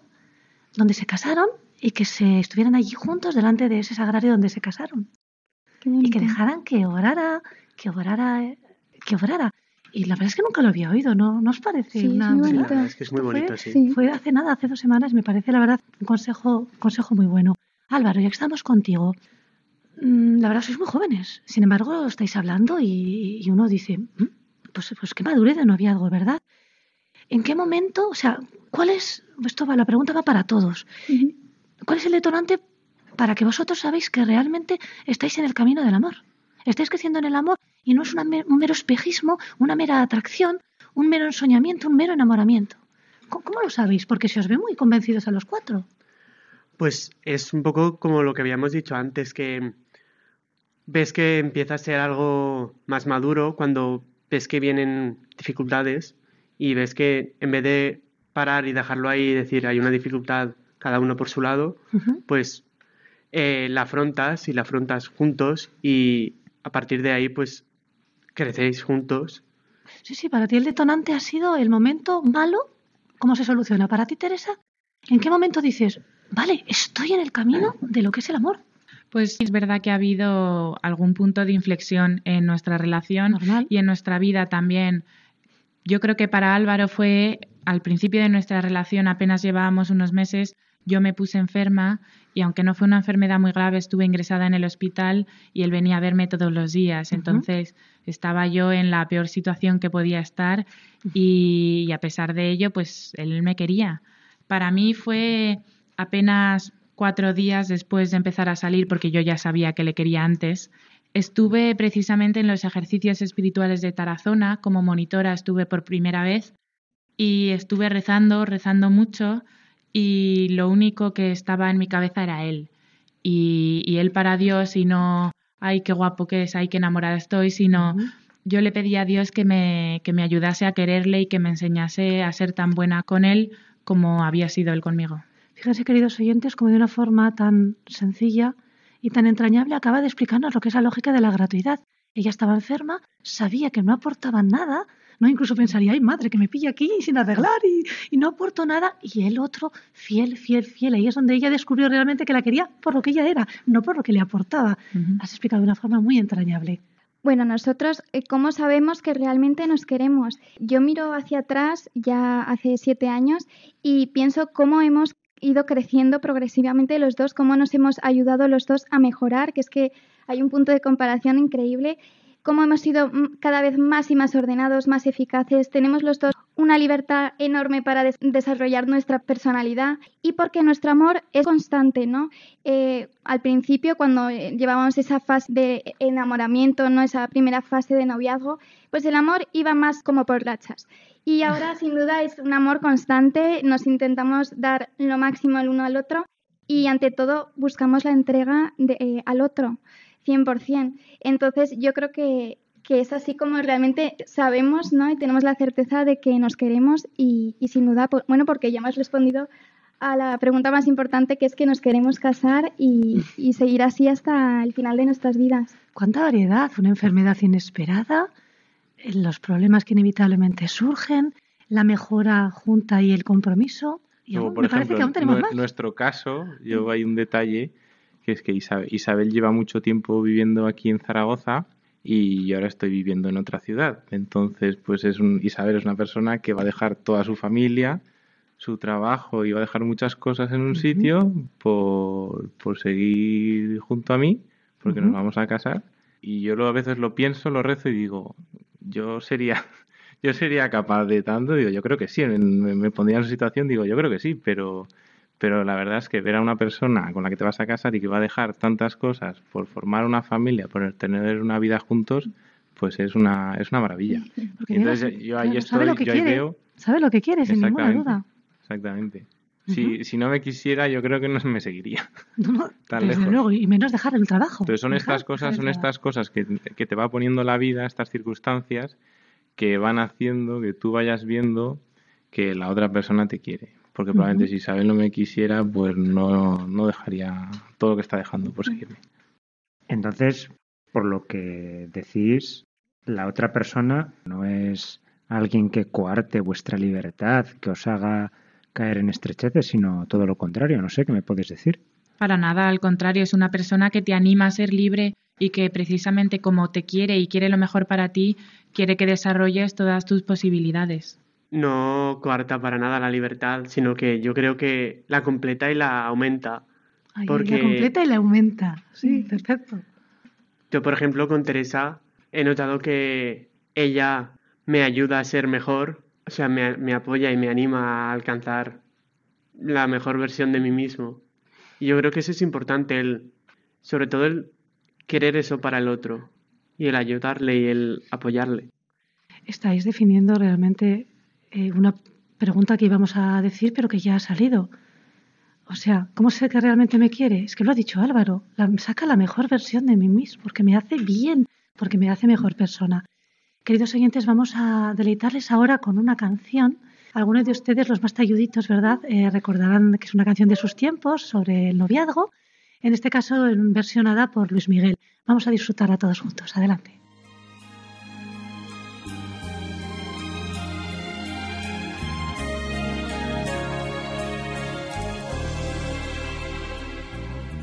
donde se casaron y que se estuvieran allí juntos delante de ese sagrario donde se casaron. Y que dejaran que orara, que orara, que orara. Y la verdad es que nunca lo había oído, ¿no? ¿No os parece Sí, una es muy la bonito. es que es muy bonito, fue, sí. Fue hace nada, hace dos semanas, me parece, la verdad, un consejo, consejo muy bueno. Álvaro, ya que estamos contigo, mm, la verdad sois muy jóvenes. Sin embargo, estáis hablando y, y uno dice, "Mm, pues, pues qué madurez de noviazgo, ¿verdad? ¿En qué momento, o sea, cuál es, esto va, la pregunta va para todos. ¿cuál es el detonante para que vosotros sabéis que realmente estáis en el camino del amor? Estáis creciendo en el amor y no es una un mero espejismo, una mera atracción, un mero ensoñamiento, un mero enamoramiento. ¿Cómo, cómo lo sabéis? Porque se os ve muy convencidos a los cuatro. Pues es un poco como lo que habíamos dicho antes, que ves que empieza a ser algo más maduro cuando ves que vienen dificultades y ves que en vez de parar y dejarlo ahí y decir hay una dificultad cada uno por su lado, pues eh, la afrontas y la afrontas juntos y a partir de ahí pues crecéis juntos. Sí, sí, para ti el detonante ha sido el momento malo. ¿Cómo se soluciona? Para ti, Teresa, ¿en qué momento dices, vale, estoy en el camino de lo que es el amor? Pues es verdad que ha habido algún punto de inflexión en nuestra relación Normal. y en nuestra vida también. Yo creo que para Álvaro fue al principio de nuestra relación, apenas llevábamos unos meses, yo me puse enferma y aunque no fue una enfermedad muy grave, estuve ingresada en el hospital y él venía a verme todos los días. Entonces estaba yo en la peor situación que podía estar y, y a pesar de ello, pues él me quería. Para mí fue apenas cuatro días después de empezar a salir, porque yo ya sabía que le quería antes. Estuve precisamente en los ejercicios espirituales de Tarazona, como monitora estuve por primera vez y estuve rezando, rezando mucho y lo único que estaba en mi cabeza era él. Y, y él para Dios y no, ay, qué guapo que es, ay, qué enamorada estoy, sino yo le pedí a Dios que me, que me ayudase a quererle y que me enseñase a ser tan buena con él como había sido él conmigo. Fíjense, queridos oyentes, como de una forma tan sencilla y tan entrañable acaba de explicarnos lo que es la lógica de la gratuidad. Ella estaba enferma, sabía que no aportaba nada, no incluso pensaría, ay madre, que me pilla aquí sin arreglar y, y no aporto nada. Y el otro, fiel, fiel, fiel. Ahí es donde ella descubrió realmente que la quería por lo que ella era, no por lo que le aportaba. Has explicado de una forma muy entrañable. Bueno, nosotros, eh, ¿cómo sabemos que realmente nos queremos? Yo miro hacia atrás ya hace siete años y pienso cómo hemos ido creciendo progresivamente los dos, cómo nos hemos ayudado los dos a mejorar, que es que hay un punto de comparación increíble, cómo hemos sido mm, cada vez más y más ordenados, más eficaces, tenemos los dos una libertad enorme para des- desarrollar nuestra personalidad y porque nuestro amor es constante, ¿no? Eh, al principio, cuando eh, llevábamos esa fase de enamoramiento, ¿no? Esa primera fase de noviazgo, pues el amor iba más como por rachas. Y ahora, sin duda, es un amor constante, nos intentamos dar lo máximo el uno al otro y, ante todo, buscamos la entrega de, eh, al otro, 100%. Entonces, yo creo que, que es así como realmente sabemos, ¿no? Y tenemos la certeza de que nos queremos y, y sin duda, por- bueno, porque ya hemos respondido a la pregunta más importante, que es que nos queremos casar y, y seguir así hasta el final de nuestras vidas. ¿Cuánta variedad? Una enfermedad inesperada, eh, los problemas que inevitablemente surgen, la mejora junta y el compromiso. Y Luego, aún- por me parece ejemplo, que aún tenemos más. nuestro caso, yo hay un detalle que es que Isabel, Isabel lleva mucho tiempo viviendo aquí en Zaragoza y yo ahora estoy viviendo en otra ciudad. Entonces, pues es un, Isabel es una persona que va a dejar toda su familia, su trabajo y va a dejar muchas cosas en un sitio por, por seguir junto a mí, porque nos Ujú. vamos a casar. Y yo lo, a veces lo pienso, lo rezo y digo, yo sería, yo sería capaz de tanto, digo, yo creo que sí, me, me pondría en su situación, digo, yo creo que sí, pero, pero la verdad es que ver a una persona con la que te vas a casar y que va a dejar tantas cosas por formar una familia, por tener una vida juntos, pues es una, es una maravilla. Entonces yo ahí claro, sabe lo estoy, que yo ahí quiere, veo, Sabe lo que quiere, sin ninguna duda. exactamente. Si, si no me quisiera, yo creo que no me seguiría. No, no, Tan desde lejos. luego, y menos dejar el trabajo. Entonces son Dejar- estas cosas, son estas cosas que, que te va poniendo la vida, estas circunstancias, que van haciendo que tú vayas viendo que la otra persona te quiere. Porque probablemente si Isabel no me quisiera, pues no, no dejaría todo lo que está dejando por seguirme. Entonces, por lo que decís, la otra persona no es alguien que coarte vuestra libertad, que os haga caer en estrecheces, sino todo lo contrario. No sé qué me puedes decir. Para nada, al contrario, es una persona que te anima a ser libre y que precisamente como te quiere y quiere lo mejor para ti, quiere que desarrolles todas tus posibilidades. No coarta para nada la libertad, sino que yo creo que la completa y la aumenta. porque... La completa y la aumenta, sí, perfecto. Yo, por ejemplo, con Teresa he notado que ella me ayuda a ser mejor o sea, me, apoya y me anima a alcanzar la mejor versión de mí mismo. Y yo creo que eso es importante, el, sobre todo el querer eso para el otro y el ayudarle y el apoyarle. Estáis definiendo realmente eh, una pregunta que íbamos a decir, pero que ya ha salido. O sea, ¿cómo sé que realmente me quiere? Es que lo ha dicho Álvaro, la, saca la mejor versión de mí mismo, porque me hace bien, porque me hace mejor persona. Queridos oyentes, vamos a deleitarles ahora con una canción. Algunos de ustedes, los más talluditos, ¿verdad? Eh, recordarán que es una canción de sus tiempos sobre el noviazgo, en este caso versionada por Luis Miguel. Vamos a disfrutarla todos juntos. Adelante.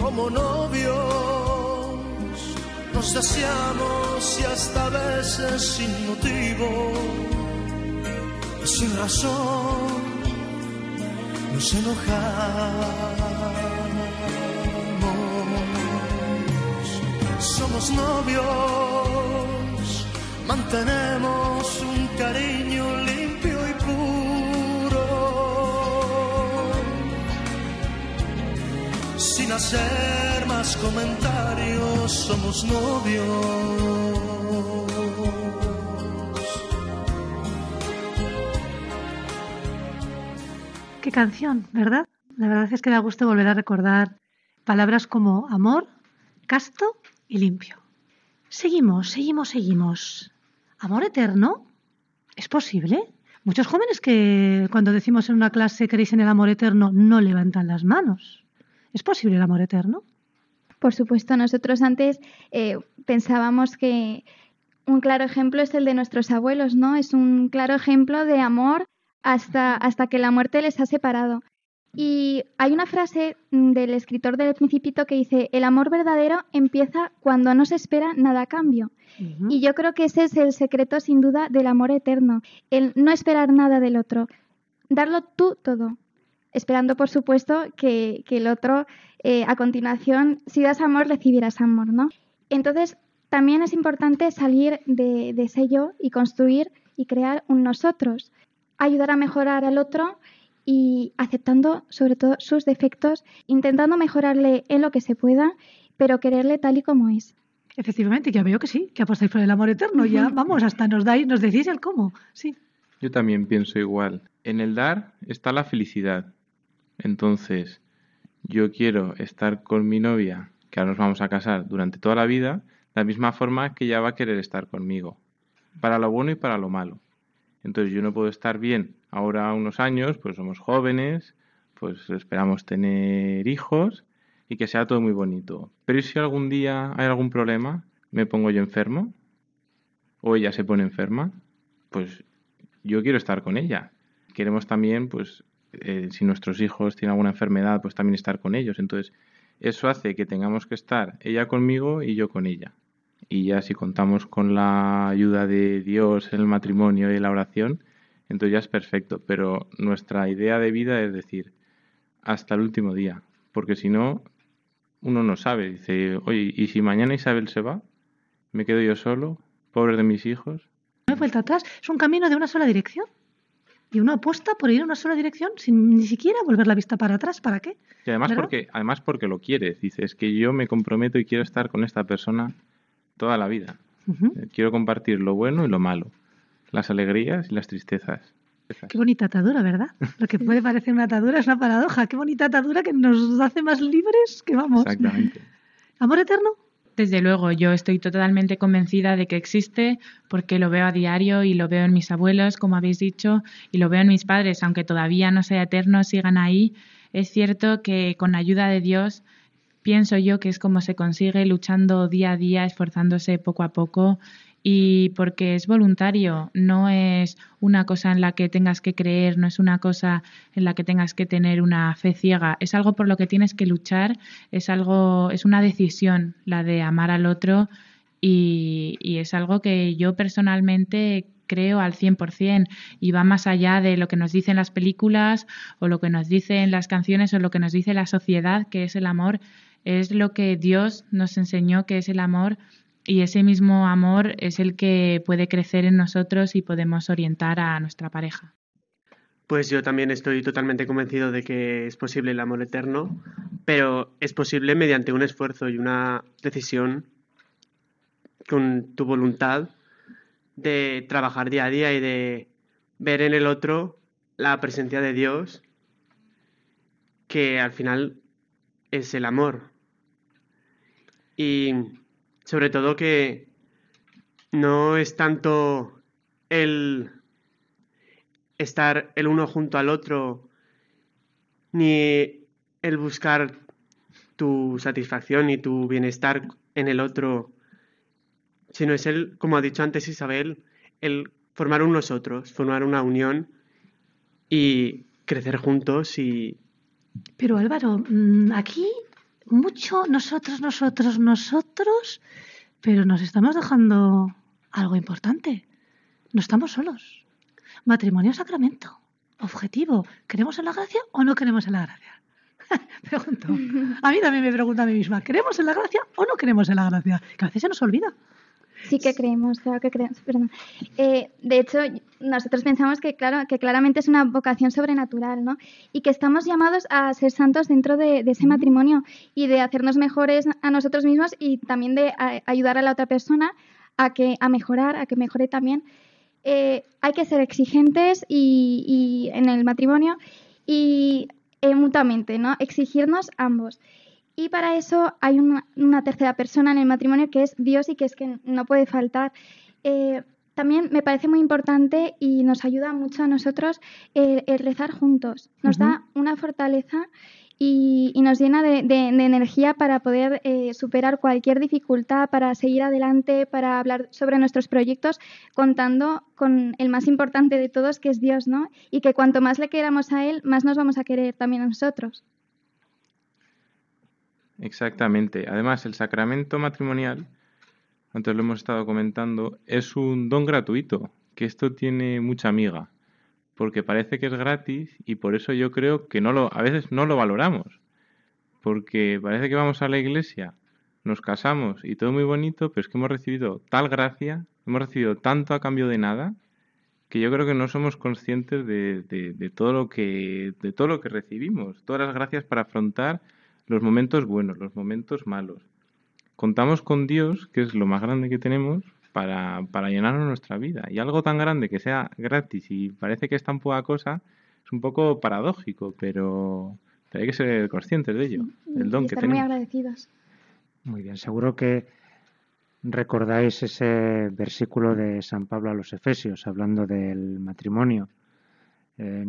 como novios. Nos deseamos y hasta veces sin motivo y sin razón. Nos enojamos. Somos novios, mantenemos un cariño limpio sin hacer más comentarios, somos novios. Qué canción, ¿verdad? La verdad es que da gusto volver a recordar palabras como amor, casto y limpio. Seguimos, seguimos, seguimos. ¿Amor eterno? ¿Es posible? Muchos jóvenes que cuando decimos en una clase creéis en el amor eterno no levantan las manos. ¿Es posible el amor eterno? Por supuesto, nosotros antes eh, pensábamos que un claro ejemplo es el de nuestros abuelos, ¿no? Es un claro ejemplo de amor hasta, hasta que la muerte les ha separado. Y hay una frase del escritor del Principito que dice, el amor verdadero empieza cuando no se espera nada a cambio. Y yo creo que ese es el secreto sin duda del amor eterno, el no esperar nada del otro, darlo tú todo, esperando por supuesto que, que el otro eh, a continuación, si das amor, recibirás amor, ¿no? Entonces, también es importante salir de, de ese yo y construir y crear un nosotros, ayudar a mejorar al otro y aceptando sobre todo sus defectos, intentando mejorarle en lo que se pueda, pero quererle tal y como es. Efectivamente, ya veo que sí, que apostáis por el amor eterno, ya vamos, hasta nos dais, nos decís el cómo, sí. Yo también pienso igual. En el dar está la felicidad. Entonces, yo quiero estar con mi novia, que ahora nos vamos a casar durante toda la vida, de la misma forma que ella va a querer estar conmigo, para lo bueno y para lo malo. Entonces yo no puedo estar bien ahora unos años, pues somos jóvenes, pues esperamos tener hijos y que sea todo muy bonito. Pero si algún día hay algún problema? ¿Me pongo yo enfermo? ¿O ella se pone enferma? Pues yo quiero estar con ella. Queremos también, pues, eh, si nuestros hijos tienen alguna enfermedad, pues también estar con ellos. Entonces, eso hace que tengamos que estar ella conmigo y yo con ella. Y ya si contamos con la ayuda de Dios en el matrimonio y la oración, entonces ya es perfecto. Pero nuestra idea de vida es decir, hasta el último día. Porque si no, uno no sabe. Dice, oye, ¿y si mañana Isabel se va? ¿Me quedo yo solo? ¿Pobre de mis hijos? No hay vuelta atrás. Es un camino de una sola dirección. Y uno apuesta por ir en una sola dirección sin ni siquiera volver la vista para atrás. ¿Para qué? Y además ¿Verdad? porque, además porque lo quieres. Dices que yo me comprometo y quiero estar con esta persona toda la vida. Eh, Quiero compartir lo bueno y lo malo, las alegrías y las tristezas. Qué bonita atadura, ¿verdad? Lo que puede parecer una atadura es una paradoja. Qué bonita atadura que nos hace más libres que vamos. Exactamente. Amor eterno. Desde luego, yo estoy totalmente convencida de que existe porque lo veo a diario y lo veo en mis abuelos, como habéis dicho, y lo veo en mis padres, aunque todavía no sea eterno, sigan ahí. Es cierto que con ayuda de Dios pienso yo que es como se consigue luchando día a día, esforzándose poco a poco y porque es voluntario, no es una cosa en la que tengas que creer, no es una cosa en la que tengas que tener una fe ciega, es algo por lo que tienes que luchar, es algo, es una decisión la de amar al otro y, y es algo que yo personalmente creo al 100% y va más allá de lo que nos dicen las películas o lo que nos dicen las canciones o lo que nos dice la sociedad, que es el amor, es lo que Dios nos enseñó que es el amor y ese mismo amor es el que puede crecer en nosotros y podemos orientar a nuestra pareja. Pues yo también estoy totalmente convencido de que es posible el amor eterno, pero es posible mediante un esfuerzo y una decisión con tu voluntad de trabajar día a día y de ver en el otro la presencia de Dios, que al final es el amor. Y sobre todo que no es tanto el estar el uno junto al otro, ni el buscar tu satisfacción y tu bienestar en el otro, sino es el, como ha dicho antes Isabel, el formar un nosotros, formar una unión y crecer juntos y Pero Álvaro, mm, aquí mucho nosotros, nosotros, nosotros, pero nos estamos dejando algo importante. No estamos solos. Matrimonio sacramento. Objetivo. ¿Queremos en la gracia o no queremos en la gracia? Pregunto. A mí también me pregunto a mí misma, ¿queremos en la gracia o no queremos en la gracia? Que a veces se nos olvida. Sí que creemos, claro que creemos. Perdón. Eh, de hecho, nosotros pensamos que, claro, que claramente es una vocación sobrenatural, ¿no? Y que estamos llamados a ser santos dentro de, de ese matrimonio y de hacernos mejores a nosotros mismos y también de a- ayudar a la otra persona a que a mejorar, a que mejore también. Eh, hay que ser exigentes y, y en el matrimonio y eh, mutuamente, ¿no? Exigirnos ambos. Y para eso hay una, una tercera persona en el matrimonio que es Dios y que es que no puede faltar. Eh, también me parece muy importante y nos ayuda mucho a nosotros el, el rezar juntos. Nos da una fortaleza y, y nos llena de, de- de energía para poder eh, superar cualquier dificultad, para seguir adelante, para hablar sobre nuestros proyectos, contando con el más importante de todos, que es Dios, ¿no? Y que cuanto más le queramos a Él, más nos vamos a querer también a nosotros. Exactamente. Además, el sacramento matrimonial, antes lo hemos estado comentando, es un don gratuito, que esto tiene mucha amiga, porque parece que es gratis y por eso yo creo que no lo, a veces no lo valoramos, porque parece que vamos a la iglesia, nos casamos y todo muy bonito, pero es que hemos recibido tal gracia, hemos recibido tanto a cambio de nada, que yo creo que no somos conscientes de, de- de todo lo que de todo lo que recibimos, todas las gracias para afrontar los momentos buenos, los momentos malos. Contamos con Dios, que es lo más grande que tenemos, para, para llenarnos nuestra vida. Y algo tan grande que sea gratis y parece que es tan poca cosa, es un poco paradójico, pero, pero hay que ser conscientes de ello, del don y que muy tenemos. agradecidos. Muy bien, seguro que recordáis ese versículo de San Pablo a los Efesios, hablando del matrimonio. Eh,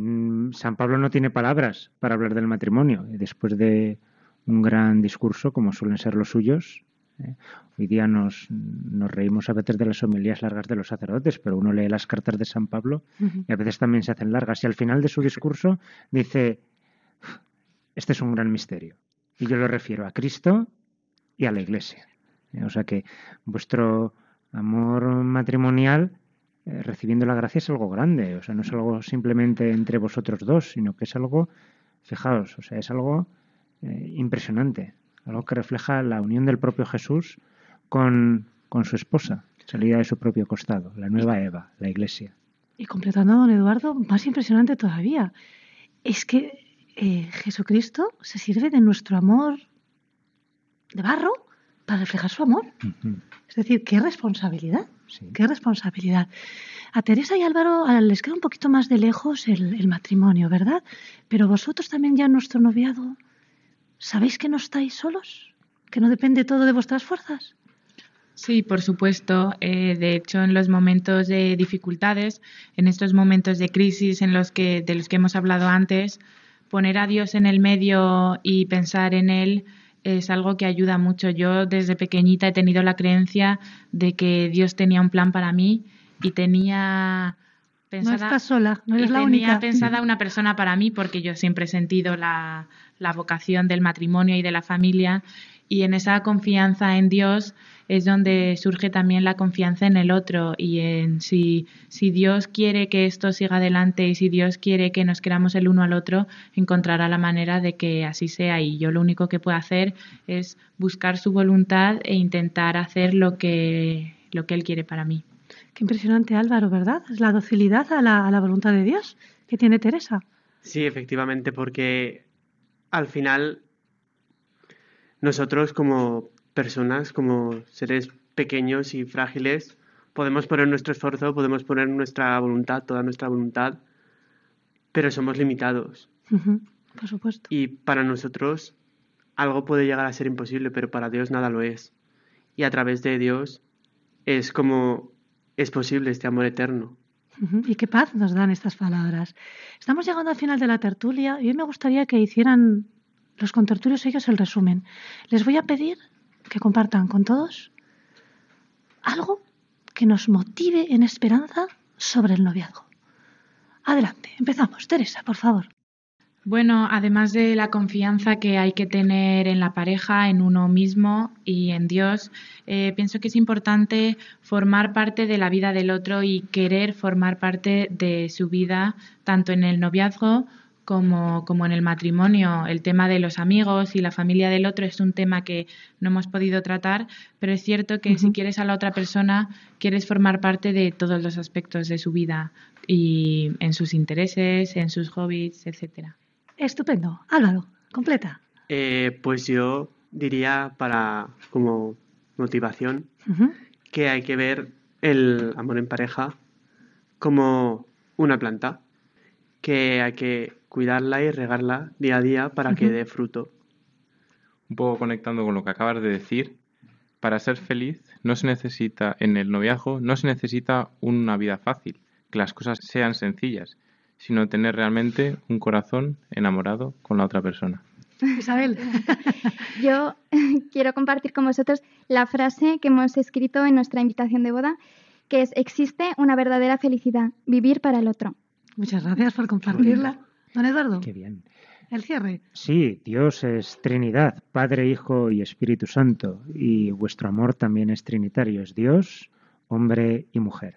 San Pablo no tiene palabras para hablar del matrimonio y después de un gran discurso, como suelen ser los suyos, eh, hoy día nos, nos reímos a veces de las homilías largas de los sacerdotes, pero uno lee las cartas de San Pablo y a veces también se hacen largas. Y al final de su discurso dice, este es un gran misterio. Y yo lo refiero a Cristo y a la Iglesia. Eh, O sea que vuestro amor matrimonial, eh, recibiendo la gracia, es algo grande. O sea, no es algo simplemente entre vosotros dos, sino que es algo, fijaos, o sea, es algo eh, impresionante. Algo que refleja la unión del propio Jesús con, con su esposa. salida de su propio costado, la nueva Eva, la Iglesia. Y completando, don Eduardo, más impresionante todavía, es que eh, Jesucristo se sirve de nuestro amor de barro para reflejar su amor. Es decir, qué responsabilidad, qué responsabilidad. A Teresa y Álvaro les queda un poquito más de lejos el, el matrimonio, ¿verdad? Pero vosotros también ya en nuestro noviado, ¿sabéis que no estáis solos? ¿Que no depende todo de vuestras fuerzas? Sí, por supuesto. Eh, de hecho, en los momentos de dificultades, en estos momentos de crisis en los que, de los que hemos hablado antes, poner a Dios en el medio y pensar en Él es algo que ayuda mucho. Yo desde pequeñita he tenido la creencia de que Dios tenía un plan para mí y tenía pensada, no estás sola, no eres la tenía única. pensada una persona para mí porque yo siempre he sentido la, la vocación del matrimonio y de la familia y en esa confianza en Dios es donde surge también la confianza en el otro y en si, si Dios quiere que esto siga adelante y si Dios quiere que nos queramos el uno al otro, encontrará la manera de que así sea y yo lo único que puedo hacer es buscar su voluntad e intentar hacer lo que, lo que Él quiere para mí. Qué impresionante Álvaro, ¿verdad? Es la docilidad a la, a la voluntad de Dios que tiene Teresa. Sí, efectivamente, porque al final nosotros como personas, como seres pequeños y frágiles, podemos poner nuestro esfuerzo, podemos poner nuestra voluntad, toda nuestra voluntad, pero somos limitados. Uh -huh, por supuesto. Y para nosotros algo puede llegar a ser imposible, pero para Dios nada lo es. Y a través de Dios es como es posible este amor eterno. Y qué paz nos dan estas palabras. Estamos llegando al final de la tertulia y hoy me gustaría que hicieran los contertulios ellos el resumen. Les voy a pedir que compartan con todos algo que nos motive en esperanza sobre el noviazgo. Adelante, empezamos. Teresa, por favor. Bueno, además de la confianza que hay que tener en la pareja, en uno mismo y en Dios, eh, pienso que es importante formar parte de la vida del otro y querer formar parte de su vida, tanto en el noviazgo como, como, en el matrimonio. El tema de los amigos y la familia del otro es un tema que no hemos podido tratar, pero es cierto que uh -huh. si quieres a la otra persona, quieres formar parte de todos los aspectos de su vida y en sus intereses, en sus hobbies, etcétera. Estupendo. Álvaro, completa. Eh, pues yo diría para como motivación uh -huh. que hay que ver el amor en pareja como una planta, que hay que cuidarla y regarla día a día para uh -huh. que dé fruto. Un poco conectando con lo que acabas de decir, para ser feliz no se necesita, en el noviazgo, no se necesita una vida fácil, que las cosas sean sencillas, sino tener realmente un corazón enamorado con la otra persona. Isabel. Yo quiero compartir con vosotros la frase que hemos escrito en nuestra invitación de boda, que es, existe una verdadera felicidad, vivir para el otro. Muchas gracias por compartirla. Don Eduardo. Qué bien. El cierre. Sí, Dios es Trinidad, Padre, Hijo y Espíritu Santo, y vuestro amor también es trinitario, es Dios, hombre y mujer.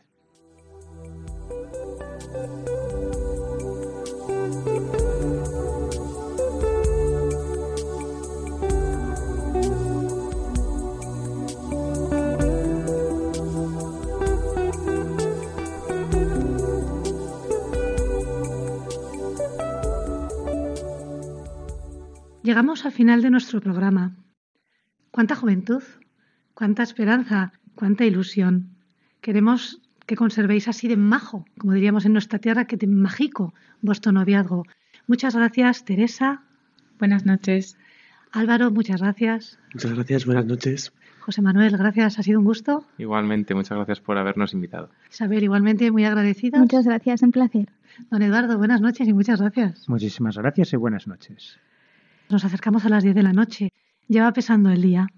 Llegamos al final de nuestro programa. Cuánta juventud, cuánta esperanza, cuánta ilusión. Queremos que conservéis así de majo, como diríamos en nuestra tierra, que de mágico vuestro noviazgo. Muchas gracias, Teresa. Buenas noches. Álvaro, muchas gracias. Muchas gracias, buenas noches. José Manuel, gracias, ha sido un gusto. Igualmente, muchas gracias por habernos invitado. Isabel, igualmente muy agradecida. Muchas gracias, un placer. Don Eduardo, buenas noches y muchas gracias. Muchísimas gracias y buenas noches. Nos acercamos a las 10 de la noche, ya va pesando el día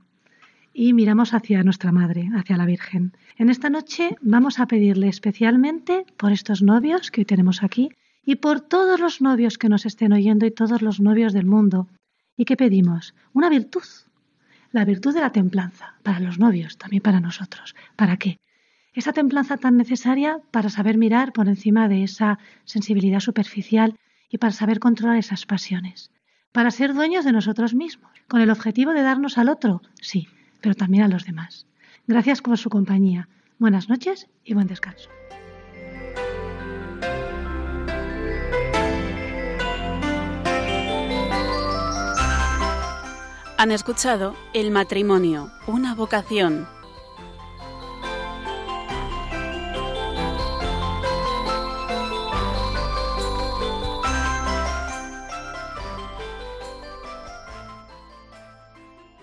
y miramos hacia nuestra Madre, hacia la Virgen. En esta noche vamos a pedirle especialmente por estos novios que hoy tenemos aquí y por todos los novios que nos estén oyendo y todos los novios del mundo. ¿Y qué pedimos? Una virtud, la virtud de la templanza, para los novios, también para nosotros. ¿Para qué? Esa templanza tan necesaria para saber mirar por encima de esa sensibilidad superficial y para saber controlar esas pasiones para ser dueños de nosotros mismos, con el objetivo de darnos al otro, sí, pero también a los demás. Gracias por su compañía. Buenas noches y buen descanso. Han escuchado El matrimonio, una vocación